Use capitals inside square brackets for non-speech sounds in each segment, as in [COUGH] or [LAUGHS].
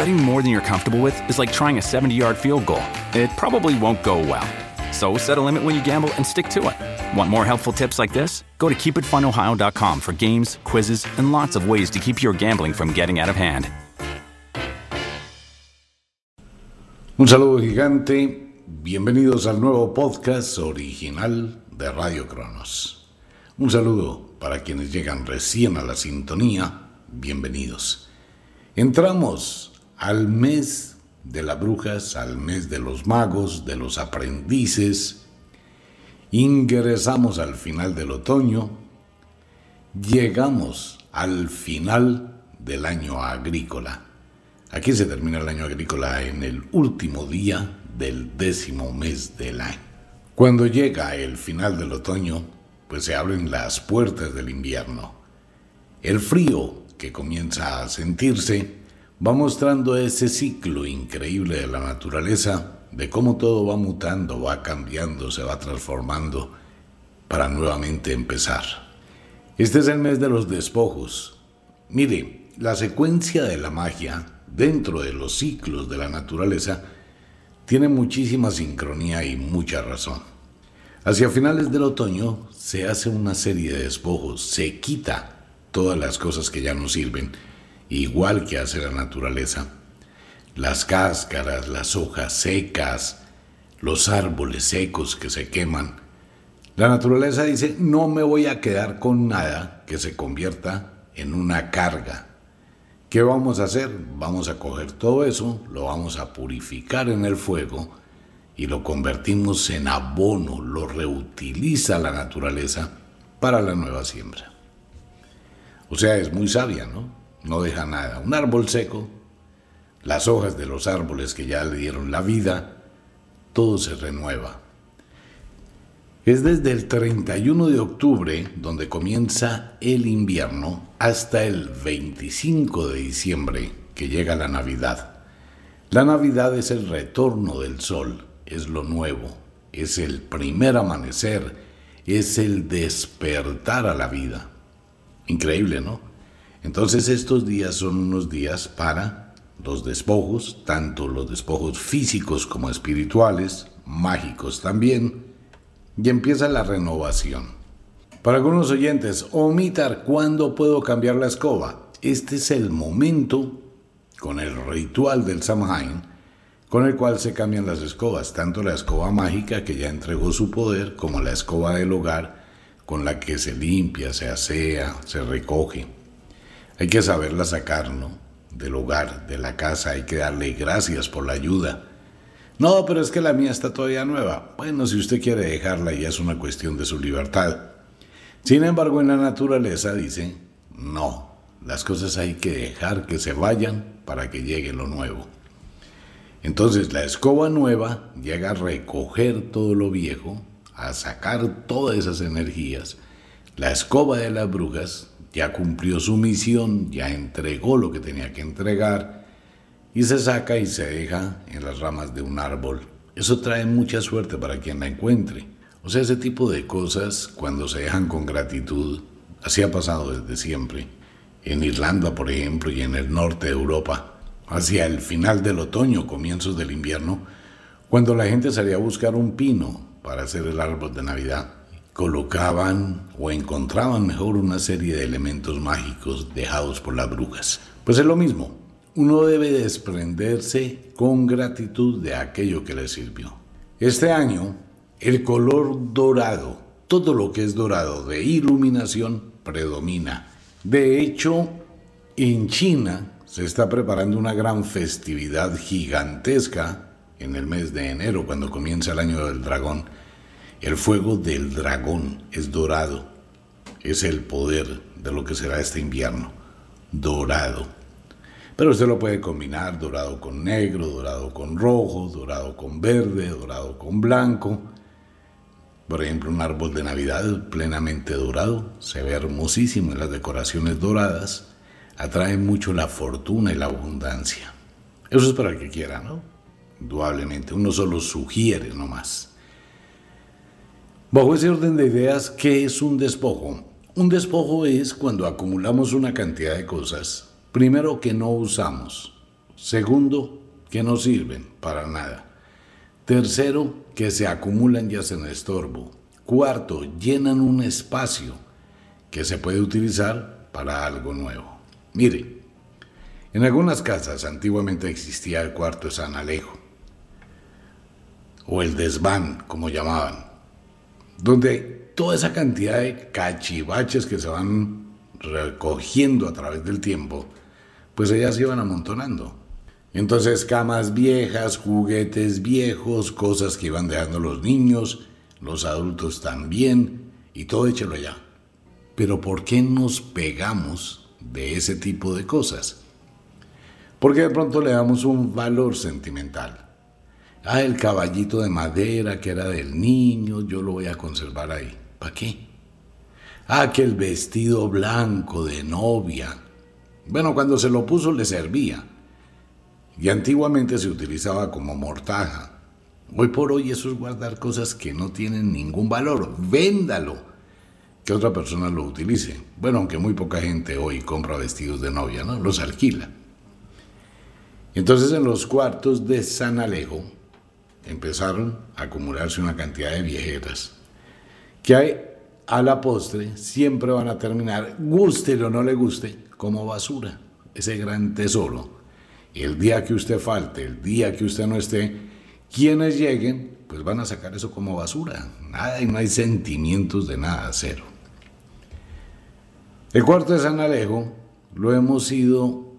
Betting more than you're comfortable with is like trying a 70 yard field goal. It probably won't go well. So set a limit when you gamble and stick to it. Want more helpful tips like this? Go to keepitfunohio.com for games, quizzes, and lots of ways to keep your gambling from getting out of hand. Un saludo gigante, bienvenidos al nuevo podcast original de Radio Cronos. Un saludo para quienes llegan recién a la sintonía, bienvenidos. Entramos al mes de las brujas, al mes de los magos, de los aprendices. Ingresamos al final del otoño, llegamos al final del año agrícola. Aquí se termina el año agrícola en el último día del décimo mes del año. Cuando llega el final del otoño, pues se abren las puertas del invierno. El frío que comienza a sentirse va mostrando ese ciclo increíble de la naturaleza, de cómo todo va mutando, va cambiando, se va transformando para nuevamente empezar. Este es el mes de los despojos. Mire, la secuencia de la magia dentro de los ciclos de la naturaleza, tiene muchísima sincronía y mucha razón. Hacia finales del otoño se hace una serie de despojos, se quita todas las cosas que ya no sirven, igual que hace la naturaleza. Las cáscaras, las hojas secas, los árboles secos que se queman. La naturaleza dice, no me voy a quedar con nada que se convierta en una carga, ¿Qué vamos a hacer? Vamos a coger todo eso, lo vamos a purificar en el fuego y lo convertimos en abono, lo reutiliza la naturaleza para la nueva siembra. O sea, es muy sabia, ¿no? No deja nada. Un árbol seco, las hojas de los árboles que ya le dieron la vida, todo se renueva. Es desde el 31 de octubre donde comienza el invierno hasta el 25 de diciembre que llega la Navidad. La Navidad es el retorno del sol, es lo nuevo, es el primer amanecer, es el despertar a la vida. Increíble, ¿no? Entonces estos días son unos días para los despojos, tanto los despojos físicos como espirituales, mágicos también, y empieza la renovación. Para algunos oyentes, omitar cuándo puedo cambiar la escoba. Este es el momento, con el ritual del Samhain, con el cual se cambian las escobas, tanto la escoba mágica que ya entregó su poder, como la escoba del hogar, con la que se limpia, se asea, se recoge. Hay que saberla sacar, ¿no? Del hogar, de la casa, hay que darle gracias por la ayuda no, pero es que la mía está todavía nueva. Bueno, si usted quiere dejarla ya es una cuestión de su libertad. Sin embargo, en la naturaleza dice, no, las cosas hay que dejar que se vayan para que llegue lo nuevo. Entonces la escoba nueva llega a recoger todo lo viejo, a sacar todas esas energías. La escoba de las brujas ya cumplió su misión, ya entregó lo que tenía que entregar y se saca y se deja en las ramas de un árbol. Eso trae mucha suerte para quien la encuentre. O sea, ese tipo de cosas, cuando se dejan con gratitud, así ha pasado desde siempre. En Irlanda, por ejemplo, y en el norte de Europa, hacia el final del otoño, comienzos del invierno, cuando la gente salía a buscar un pino para hacer el árbol de Navidad, colocaban o encontraban mejor una serie de elementos mágicos dejados por las brujas. Pues es lo mismo, uno debe desprenderse con gratitud de aquello que le sirvió. Este año, el color dorado, todo lo que es dorado de iluminación, predomina. De hecho, en China se está preparando una gran festividad gigantesca en el mes de enero, cuando comienza el año del dragón. El fuego del dragón es dorado. Es el poder de lo que será este invierno. Dorado. Pero usted lo puede combinar dorado con negro, dorado con rojo, dorado con verde, dorado con blanco. Por ejemplo, un árbol de Navidad plenamente dorado se ve hermosísimo en las decoraciones doradas. Atrae mucho la fortuna y la abundancia. Eso es para el que quiera, ¿no? Indudablemente, uno solo sugiere nomás. Bajo ese orden de ideas, ¿qué es un despojo? Un despojo es cuando acumulamos una cantidad de cosas, primero que no usamos, segundo que no sirven para nada, tercero que se acumulan y hacen estorbo, cuarto llenan un espacio que se puede utilizar para algo nuevo. Mire, en algunas casas antiguamente existía el cuarto de San Alejo, o el desván, como llamaban, donde toda esa cantidad de cachivaches que se van recogiendo a través del tiempo, pues ellas se iban amontonando. Entonces camas viejas, juguetes viejos, cosas que iban dejando los niños, los adultos también, y todo échelo allá. Pero ¿por qué nos pegamos de ese tipo de cosas? Porque de pronto le damos un valor sentimental. Ah, el caballito de madera que era del niño, yo lo voy a conservar ahí. ¿Para qué? Ah, que el vestido blanco de novia. Bueno, cuando se lo puso le servía. Y antiguamente se utilizaba como mortaja. Hoy por hoy eso es guardar cosas que no tienen ningún valor. Véndalo. Que otra persona lo utilice. Bueno, aunque muy poca gente hoy compra vestidos de novia, ¿no? Los alquila. Entonces en los cuartos de San Alejo empezaron a acumularse una cantidad de viejeras que a la postre siempre van a terminar, guste o no le guste, como basura, ese gran tesoro. El día que usted falte, el día que usted no esté, quienes lleguen, pues van a sacar eso como basura. Nada y no hay sentimientos de nada, cero. El cuarto de San Alejo lo hemos ido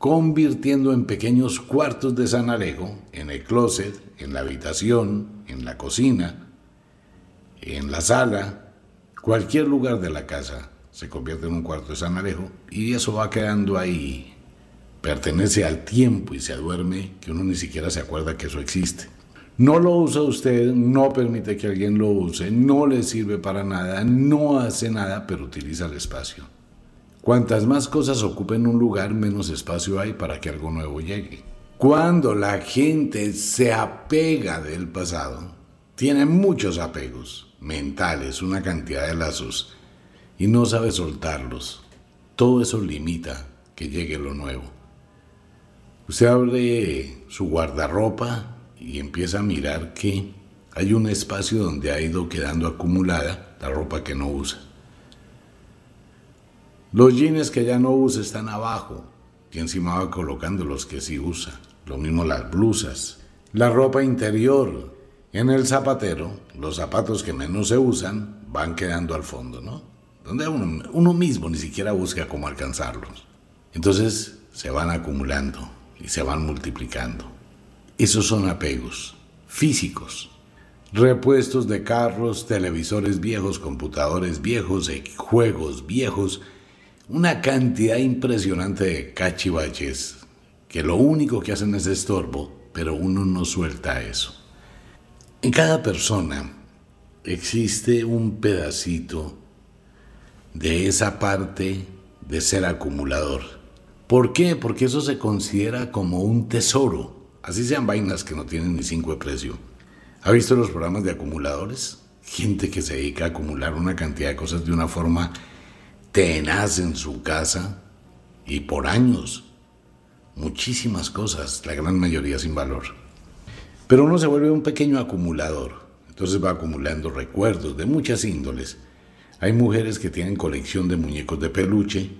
convirtiendo en pequeños cuartos de San Alejo, en el closet, en la habitación, en la cocina, en la sala, cualquier lugar de la casa se convierte en un cuarto de San Alejo y eso va quedando ahí. Pertenece al tiempo y se duerme que uno ni siquiera se acuerda que eso existe. No lo usa usted, no permite que alguien lo use, no le sirve para nada, no hace nada, pero utiliza el espacio. Cuantas más cosas ocupen un lugar, menos espacio hay para que algo nuevo llegue. Cuando la gente se apega del pasado, tiene muchos apegos mentales, una cantidad de lazos, y no sabe soltarlos. Todo eso limita que llegue lo nuevo. Usted abre su guardarropa y empieza a mirar que hay un espacio donde ha ido quedando acumulada la ropa que no usa. Los jeans que ya no usa están abajo y encima va colocando los que sí usa. Lo mismo las blusas. La ropa interior. En el zapatero, los zapatos que menos se usan van quedando al fondo, ¿no? Donde uno, uno mismo ni siquiera busca cómo alcanzarlos. Entonces se van acumulando y se van multiplicando. Esos son apegos físicos. Repuestos de carros, televisores viejos, computadores viejos, juegos viejos, una cantidad impresionante de cachivaches que lo único que hacen es estorbo, pero uno no suelta eso. En cada persona existe un pedacito de esa parte de ser acumulador. ¿Por qué? Porque eso se considera como un tesoro, así sean vainas que no tienen ni cinco de precio. ¿Ha visto los programas de acumuladores? Gente que se dedica a acumular una cantidad de cosas de una forma tenaz en su casa y por años. Muchísimas cosas, la gran mayoría sin valor. Pero uno se vuelve un pequeño acumulador, entonces va acumulando recuerdos de muchas índoles. Hay mujeres que tienen colección de muñecos de peluche,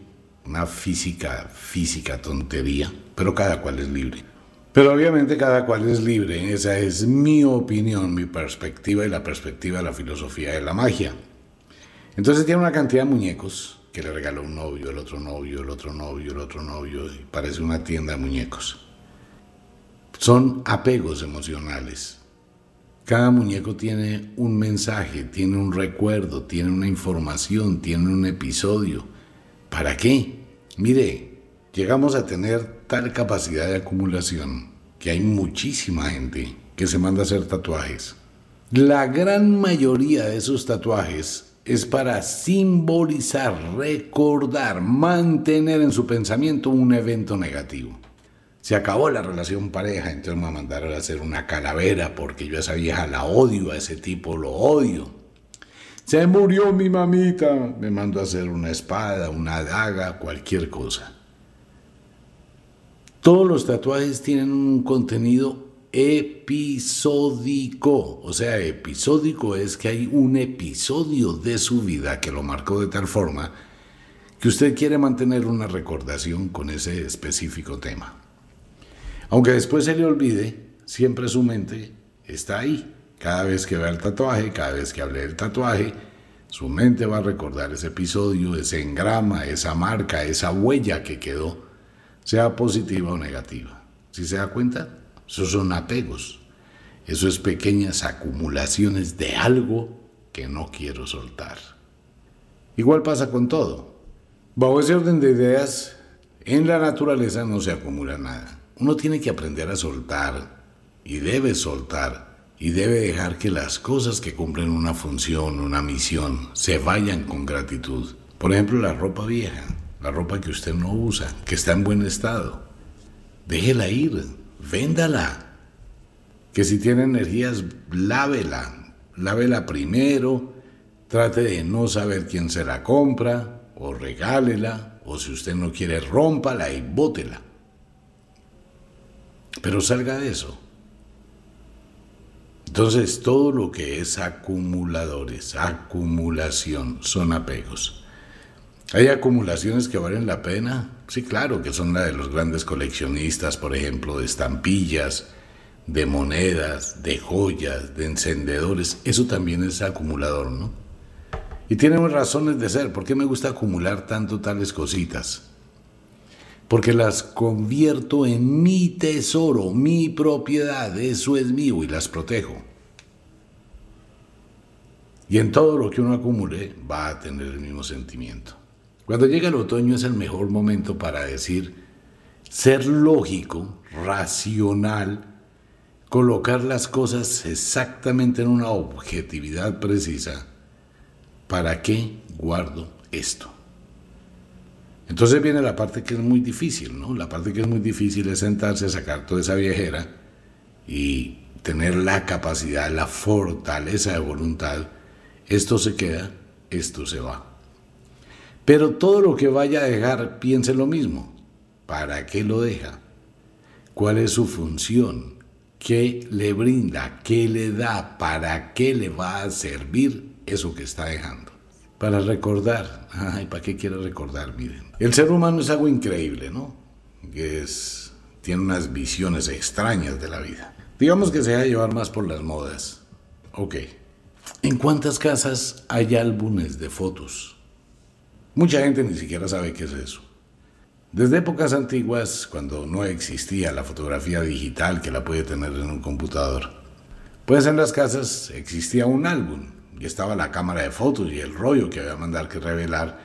una física, física tontería, pero cada cual es libre. Pero obviamente cada cual es libre, esa es mi opinión, mi perspectiva y la perspectiva de la filosofía de la magia. Entonces tiene una cantidad de muñecos, que le regaló un novio, el otro novio, el otro novio, el otro novio, y parece una tienda de muñecos. Son apegos emocionales. Cada muñeco tiene un mensaje, tiene un recuerdo, tiene una información, tiene un episodio. ¿Para qué? Mire, llegamos a tener tal capacidad de acumulación que hay muchísima gente que se manda a hacer tatuajes. La gran mayoría de esos tatuajes es para simbolizar, recordar, mantener en su pensamiento un evento negativo. Se acabó la relación pareja, entonces me mandaron a hacer una calavera porque yo a esa vieja la odio, a ese tipo lo odio. Se murió mi mamita, me mandó a hacer una espada, una daga, cualquier cosa. Todos los tatuajes tienen un contenido episódico. O sea, episódico es que hay un episodio de su vida que lo marcó de tal forma que usted quiere mantener una recordación con ese específico tema. Aunque después se le olvide, siempre su mente está ahí. Cada vez que vea el tatuaje, cada vez que hable del tatuaje, su mente va a recordar ese episodio, ese engrama, esa marca, esa huella que quedó, sea positiva o negativa. ¿Si se da cuenta? Esos son apegos. Eso es pequeñas acumulaciones de algo que no quiero soltar. Igual pasa con todo. Bajo ese orden de ideas, en la naturaleza no se acumula nada. Uno tiene que aprender a soltar y debe soltar y debe dejar que las cosas que cumplen una función, una misión, se vayan con gratitud. Por ejemplo, la ropa vieja, la ropa que usted no usa, que está en buen estado. Déjela ir, véndala. Que si tiene energías, lávela. Lávela primero. Trate de no saber quién se la compra o regálela. O si usted no quiere, rómpala y bótela. Pero salga de eso. Entonces, todo lo que es acumuladores, acumulación, son apegos. ¿Hay acumulaciones que valen la pena? Sí, claro, que son la de los grandes coleccionistas, por ejemplo, de estampillas, de monedas, de joyas, de encendedores. Eso también es acumulador, ¿no? Y tiene razones de ser. ¿Por qué me gusta acumular tanto tales cositas? Porque las convierto en mi tesoro, mi propiedad, eso es mío y las protejo. Y en todo lo que uno acumule va a tener el mismo sentimiento. Cuando llega el otoño es el mejor momento para decir, ser lógico, racional, colocar las cosas exactamente en una objetividad precisa. ¿Para qué guardo esto? Entonces viene la parte que es muy difícil, ¿no? La parte que es muy difícil es sentarse sacar toda esa viejera y tener la capacidad, la fortaleza de voluntad. Esto se queda, esto se va. Pero todo lo que vaya a dejar, piense lo mismo. ¿Para qué lo deja? ¿Cuál es su función? ¿Qué le brinda? ¿Qué le da? ¿Para qué le va a servir eso que está dejando? Para recordar. [LAUGHS] Ay, ¿para qué quiere recordar? Miren. El ser humano es algo increíble, ¿no? Que es, tiene unas visiones extrañas de la vida. Digamos que se va a llevar más por las modas. Ok. ¿En cuántas casas hay álbumes de fotos? Mucha gente ni siquiera sabe qué es eso. Desde épocas antiguas, cuando no existía la fotografía digital que la puede tener en un computador, pues en las casas existía un álbum y estaba la cámara de fotos y el rollo que había mandar que revelar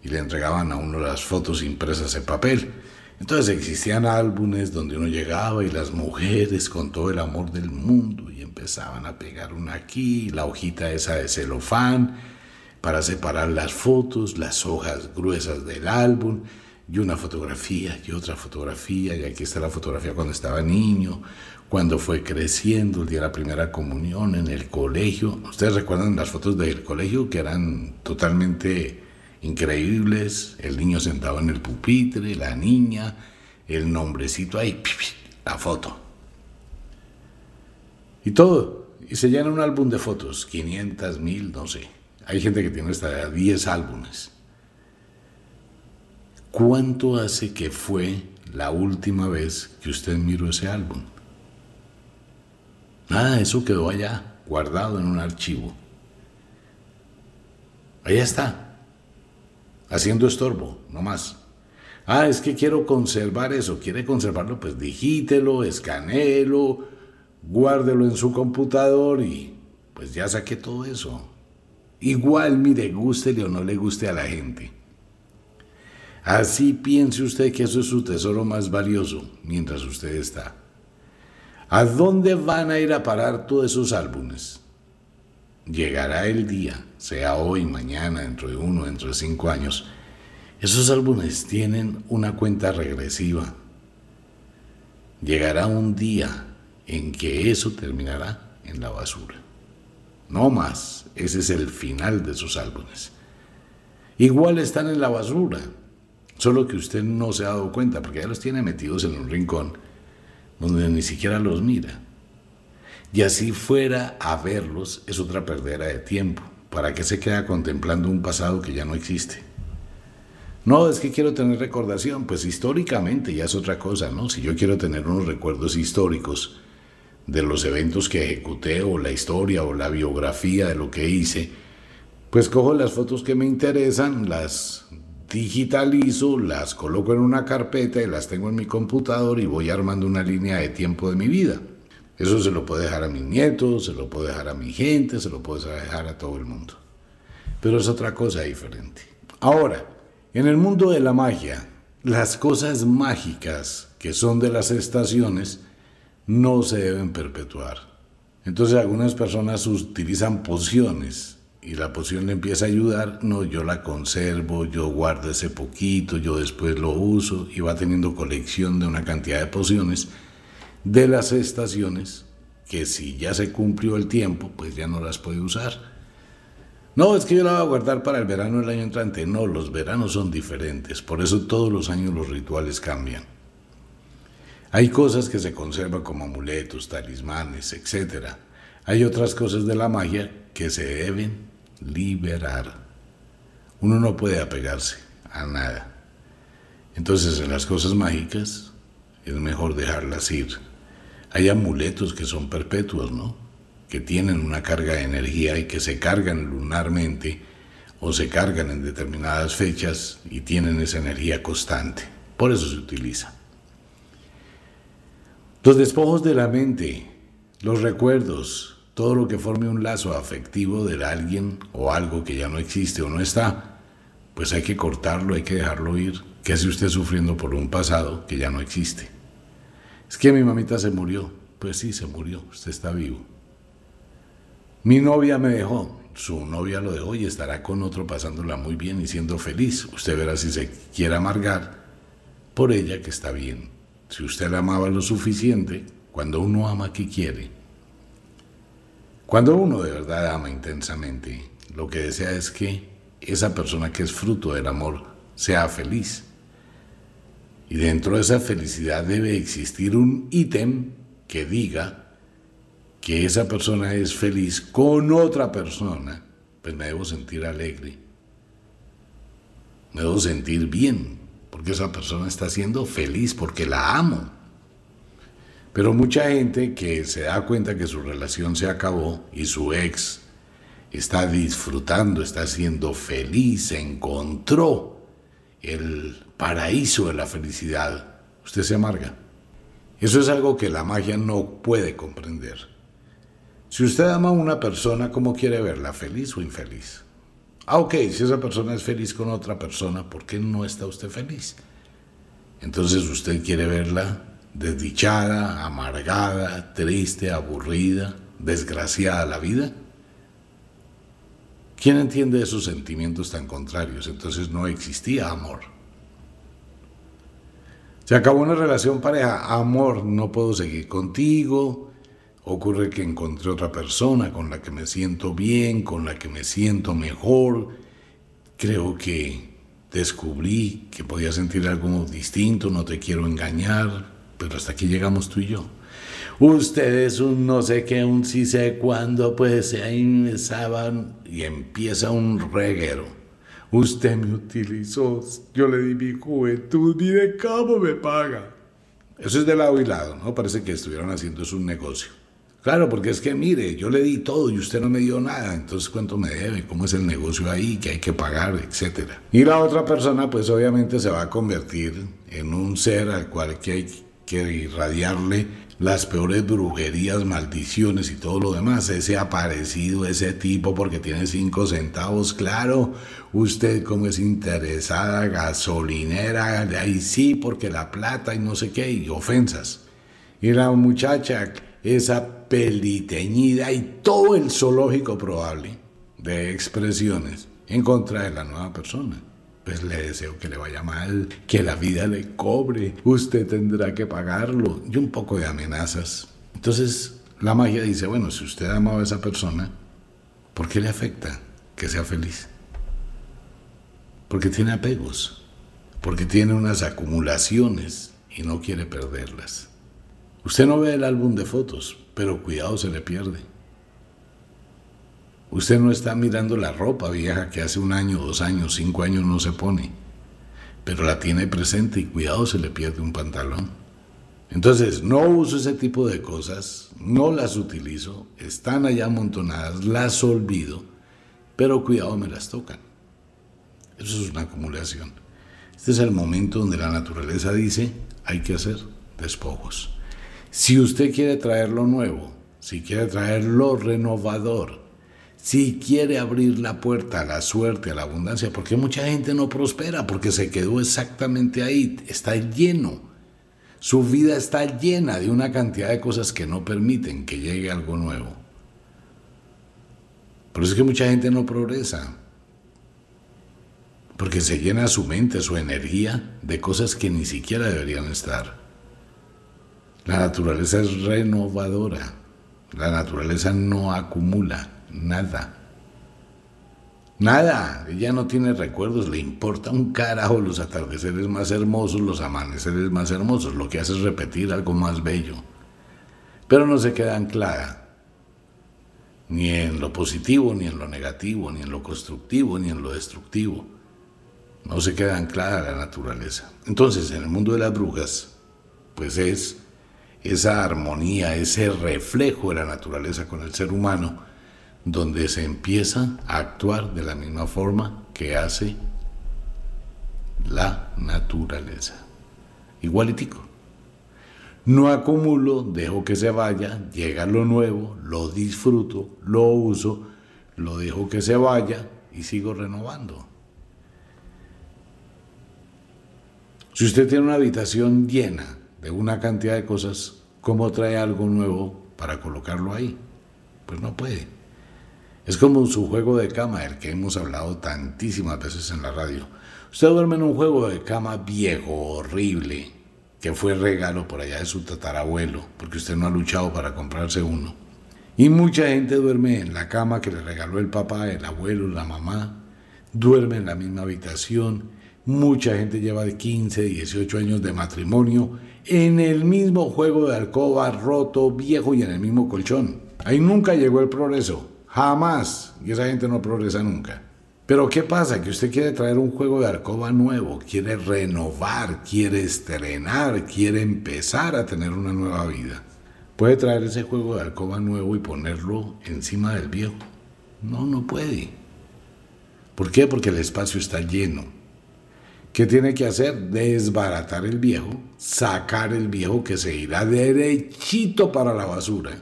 y le entregaban a uno las fotos impresas en papel. Entonces existían álbumes donde uno llegaba y las mujeres con todo el amor del mundo y empezaban a pegar una aquí, la hojita esa de celofán para separar las fotos, las hojas gruesas del álbum, y una fotografía y otra fotografía, y aquí está la fotografía cuando estaba niño, cuando fue creciendo, el día de la primera comunión en el colegio. Ustedes recuerdan las fotos del colegio que eran totalmente increíbles, el niño sentado en el pupitre, la niña, el nombrecito ahí, la foto. Y todo, y se llena un álbum de fotos, 500, 1000, no sé. Hay gente que tiene hasta 10 álbumes. ¿Cuánto hace que fue la última vez que usted miró ese álbum? Nada, eso quedó allá, guardado en un archivo. Allá está, haciendo estorbo, no más. Ah, es que quiero conservar eso. ¿Quiere conservarlo? Pues digítelo, escanéelo, guárdelo en su computador y pues ya saqué todo eso. Igual, mire, guste o no le guste a la gente. Así piense usted que eso es su tesoro más valioso mientras usted está. ¿A dónde van a ir a parar todos esos álbumes? Llegará el día, sea hoy, mañana, dentro de uno, dentro de cinco años. Esos álbumes tienen una cuenta regresiva. Llegará un día en que eso terminará en la basura. No más, ese es el final de sus álbumes. Igual están en la basura, solo que usted no se ha dado cuenta porque ya los tiene metidos en un rincón donde ni siquiera los mira. Y así fuera a verlos es otra perdera de tiempo. ¿Para qué se queda contemplando un pasado que ya no existe? No, es que quiero tener recordación. Pues históricamente ya es otra cosa, ¿no? Si yo quiero tener unos recuerdos históricos de los eventos que ejecuté o la historia o la biografía de lo que hice, pues cojo las fotos que me interesan, las digitalizo, las coloco en una carpeta y las tengo en mi computador y voy armando una línea de tiempo de mi vida. Eso se lo puedo dejar a mis nietos, se lo puedo dejar a mi gente, se lo puedo dejar a todo el mundo. Pero es otra cosa diferente. Ahora, en el mundo de la magia, las cosas mágicas que son de las estaciones no se deben perpetuar. Entonces algunas personas utilizan pociones y la poción le empieza a ayudar, no, yo la conservo, yo guardo ese poquito, yo después lo uso y va teniendo colección de una cantidad de pociones de las estaciones que si ya se cumplió el tiempo, pues ya no las puede usar. No, es que yo la voy a guardar para el verano del año entrante. No, los veranos son diferentes, por eso todos los años los rituales cambian. Hay cosas que se conservan como amuletos, talismanes, etc. Hay otras cosas de la magia que se deben liberar. Uno no puede apegarse a nada. Entonces en las cosas mágicas es mejor dejarlas ir. Hay amuletos que son perpetuos, ¿no? Que tienen una carga de energía y que se cargan lunarmente o se cargan en determinadas fechas y tienen esa energía constante. Por eso se utiliza. Los despojos de la mente, los recuerdos, todo lo que forme un lazo afectivo de alguien o algo que ya no existe o no está, pues hay que cortarlo, hay que dejarlo ir. ¿Qué hace usted sufriendo por un pasado que ya no existe? Es que mi mamita se murió. Pues sí, se murió, usted está vivo. Mi novia me dejó, su novia lo dejó y estará con otro pasándola muy bien y siendo feliz. Usted verá si se quiere amargar por ella que está bien. Si usted la amaba lo suficiente, cuando uno ama, ¿qué quiere? Cuando uno de verdad ama intensamente, lo que desea es que esa persona que es fruto del amor sea feliz. Y dentro de esa felicidad debe existir un ítem que diga que esa persona es feliz con otra persona, pues me debo sentir alegre. Me debo sentir bien, porque esa persona está siendo feliz, porque la amo. Pero mucha gente que se da cuenta que su relación se acabó y su ex está disfrutando, está siendo feliz, encontró el paraíso de la felicidad, usted se amarga. Eso es algo que la magia no puede comprender. Si usted ama a una persona, ¿cómo quiere verla? ¿Feliz o infeliz? Ah, ok, si esa persona es feliz con otra persona, ¿por qué no está usted feliz? Entonces usted quiere verla desdichada, amargada, triste, aburrida, desgraciada la vida? ¿Quién entiende esos sentimientos tan contrarios? Entonces no existía amor. Se acabó una relación pareja, amor, no puedo seguir contigo. Ocurre que encontré otra persona con la que me siento bien, con la que me siento mejor. Creo que descubrí que podía sentir algo distinto, no te quiero engañar, pero hasta aquí llegamos tú y yo. Usted es un no sé qué, un sí sé cuándo, pues ahí empezaban y empieza un reguero. Usted me utilizó, yo le di mi juventud, ni de cómo me paga. Eso es de lado y lado, ¿no? Parece que estuvieron haciendo eso un negocio. Claro, porque es que mire, yo le di todo y usted no me dio nada, entonces cuánto me debe, cómo es el negocio ahí, que hay que pagar, etcétera. Y la otra persona, pues obviamente se va a convertir en un ser al cual hay que irradiarle las peores brujerías, maldiciones y todo lo demás. Ese aparecido, ese tipo porque tiene cinco centavos, claro. Usted como es interesada, gasolinera, ahí sí, porque la plata y no sé qué, y ofensas. Y la muchacha, esa peliteñida y todo el zoológico probable de expresiones en contra de la nueva persona pues le deseo que le vaya mal, que la vida le cobre, usted tendrá que pagarlo, y un poco de amenazas. Entonces la magia dice, bueno, si usted amaba a esa persona, ¿por qué le afecta que sea feliz? Porque tiene apegos, porque tiene unas acumulaciones y no quiere perderlas. Usted no ve el álbum de fotos, pero cuidado se le pierde. Usted no está mirando la ropa vieja que hace un año, dos años, cinco años no se pone, pero la tiene presente y cuidado se le pierde un pantalón. Entonces, no uso ese tipo de cosas, no las utilizo, están allá amontonadas, las olvido, pero cuidado me las tocan. Eso es una acumulación. Este es el momento donde la naturaleza dice, hay que hacer despojos. Si usted quiere traer lo nuevo, si quiere traer lo renovador, si quiere abrir la puerta a la suerte, a la abundancia, porque mucha gente no prospera, porque se quedó exactamente ahí, está lleno. Su vida está llena de una cantidad de cosas que no permiten que llegue algo nuevo. Por eso es que mucha gente no progresa, porque se llena su mente, su energía de cosas que ni siquiera deberían estar. La naturaleza es renovadora, la naturaleza no acumula nada. Nada, ella no tiene recuerdos, le importa un carajo los atardeceres más hermosos, los amaneceres más hermosos, lo que hace es repetir algo más bello. Pero no se queda anclada, ni en lo positivo, ni en lo negativo, ni en lo constructivo, ni en lo destructivo. No se queda anclada la naturaleza. Entonces, en el mundo de las brujas, pues es esa armonía, ese reflejo de la naturaleza con el ser humano, donde se empieza a actuar de la misma forma que hace la naturaleza. Igualitico. No acumulo, dejo que se vaya, llega lo nuevo, lo disfruto, lo uso, lo dejo que se vaya y sigo renovando. Si usted tiene una habitación llena de una cantidad de cosas, ¿cómo trae algo nuevo para colocarlo ahí? Pues no puede. Es como su juego de cama, el que hemos hablado tantísimas veces en la radio. Usted duerme en un juego de cama viejo, horrible, que fue regalo por allá de su tatarabuelo, porque usted no ha luchado para comprarse uno. Y mucha gente duerme en la cama que le regaló el papá, el abuelo, la mamá. Duerme en la misma habitación. Mucha gente lleva de 15, 18 años de matrimonio en el mismo juego de alcoba roto, viejo y en el mismo colchón. Ahí nunca llegó el progreso. Jamás. Y esa gente no progresa nunca. Pero ¿qué pasa? Que usted quiere traer un juego de alcoba nuevo, quiere renovar, quiere estrenar, quiere empezar a tener una nueva vida. ¿Puede traer ese juego de alcoba nuevo y ponerlo encima del viejo? No, no puede. ¿Por qué? Porque el espacio está lleno. ¿Qué tiene que hacer? Desbaratar el viejo, sacar el viejo que se irá derechito para la basura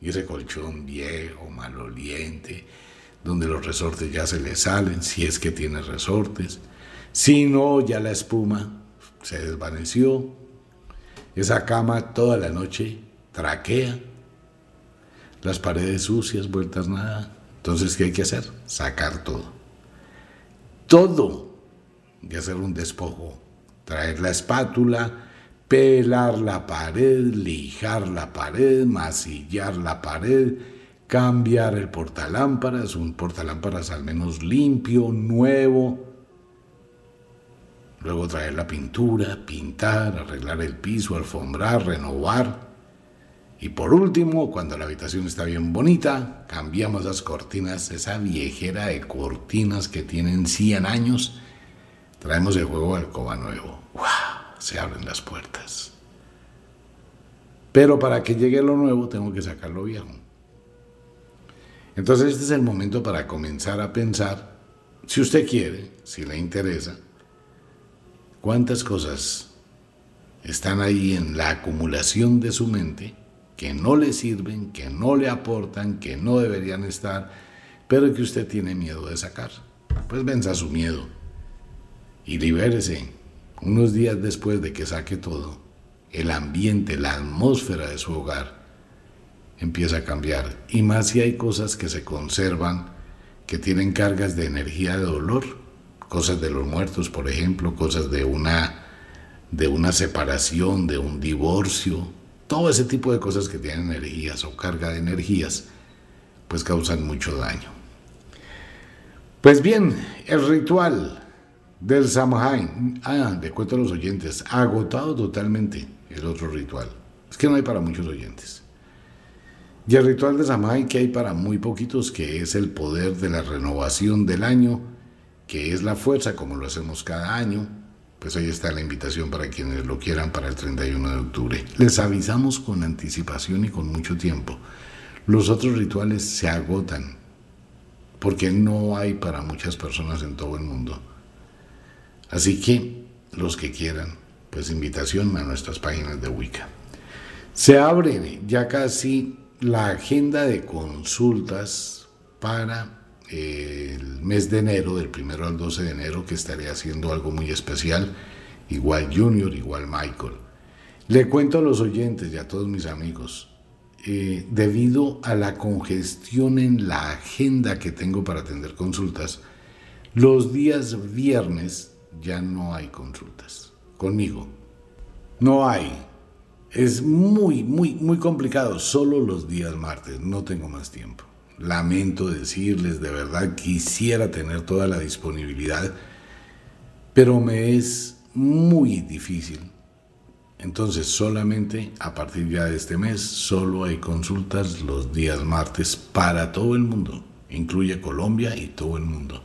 y ese colchón viejo, maloliente, donde los resortes ya se le salen, si es que tiene resortes. Si no, ya la espuma se desvaneció. Esa cama toda la noche traquea. Las paredes sucias, vueltas nada. Entonces, ¿qué hay que hacer? Sacar todo. Todo. Y hacer un despojo. Traer la espátula, pelar la pared, lijar la pared, masillar la pared, cambiar el portalámparas, un portalámparas al menos limpio, nuevo. Luego traer la pintura, pintar, arreglar el piso, alfombrar, renovar. Y por último, cuando la habitación está bien bonita, cambiamos las cortinas, esa viejera de cortinas que tienen 100 años, traemos el juego de alcoba nuevo. ¡Wow! se abren las puertas. Pero para que llegue lo nuevo tengo que sacar lo viejo. Entonces este es el momento para comenzar a pensar, si usted quiere, si le interesa, cuántas cosas están ahí en la acumulación de su mente que no le sirven, que no le aportan, que no deberían estar, pero que usted tiene miedo de sacar. Pues venza su miedo y libérese. Unos días después de que saque todo, el ambiente, la atmósfera de su hogar empieza a cambiar. Y más si hay cosas que se conservan, que tienen cargas de energía de dolor, cosas de los muertos, por ejemplo, cosas de una, de una separación, de un divorcio, todo ese tipo de cosas que tienen energías o carga de energías, pues causan mucho daño. Pues bien, el ritual del Samhain, ah, le cuento a los oyentes, agotado totalmente el otro ritual. Es que no hay para muchos oyentes. Y el ritual de Samhain que hay para muy poquitos, que es el poder de la renovación del año, que es la fuerza como lo hacemos cada año, pues ahí está la invitación para quienes lo quieran para el 31 de octubre. Les avisamos con anticipación y con mucho tiempo. Los otros rituales se agotan porque no hay para muchas personas en todo el mundo. Así que los que quieran, pues invitación a nuestras páginas de Wicca. Se abre ya casi la agenda de consultas para el mes de enero, del primero al 12 de enero, que estaré haciendo algo muy especial, igual Junior, igual Michael. Le cuento a los oyentes y a todos mis amigos, eh, debido a la congestión en la agenda que tengo para atender consultas, los días viernes ya no hay consultas conmigo. No hay. Es muy, muy, muy complicado. Solo los días martes. No tengo más tiempo. Lamento decirles, de verdad quisiera tener toda la disponibilidad, pero me es muy difícil. Entonces solamente a partir de este mes, solo hay consultas los días martes para todo el mundo. Incluye Colombia y todo el mundo.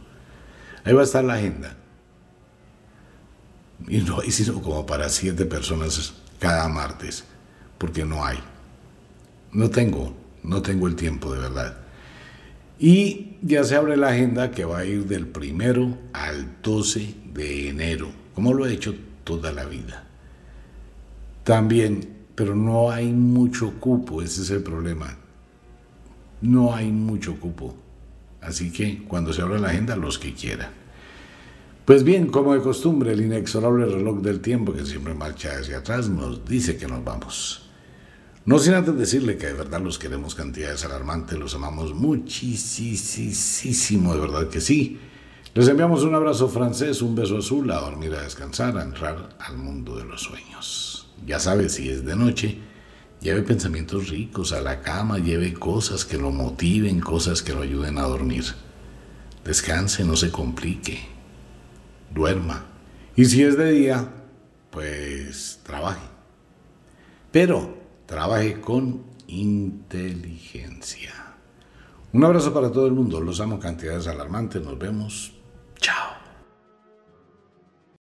Ahí va a estar la agenda. Y no hay sino como para siete personas cada martes, porque no hay. No tengo, no tengo el tiempo de verdad. Y ya se abre la agenda que va a ir del primero al 12 de enero, como lo he hecho toda la vida. También, pero no hay mucho cupo, ese es el problema. No hay mucho cupo. Así que cuando se abra la agenda, los que quieran. Pues bien, como de costumbre, el inexorable reloj del tiempo que siempre marcha hacia atrás nos dice que nos vamos. No sin antes decirle que de verdad los queremos cantidades alarmantes, los amamos muchísimo, de verdad que sí. Les enviamos un abrazo francés, un beso azul, a dormir, a descansar, a entrar al mundo de los sueños. Ya sabe, si es de noche, lleve pensamientos ricos a la cama, lleve cosas que lo motiven, cosas que lo ayuden a dormir. Descanse, no se complique duerma. Y si es de día, pues trabaje. Pero trabaje con inteligencia. Un abrazo para todo el mundo. Los amo cantidades alarmantes. Nos vemos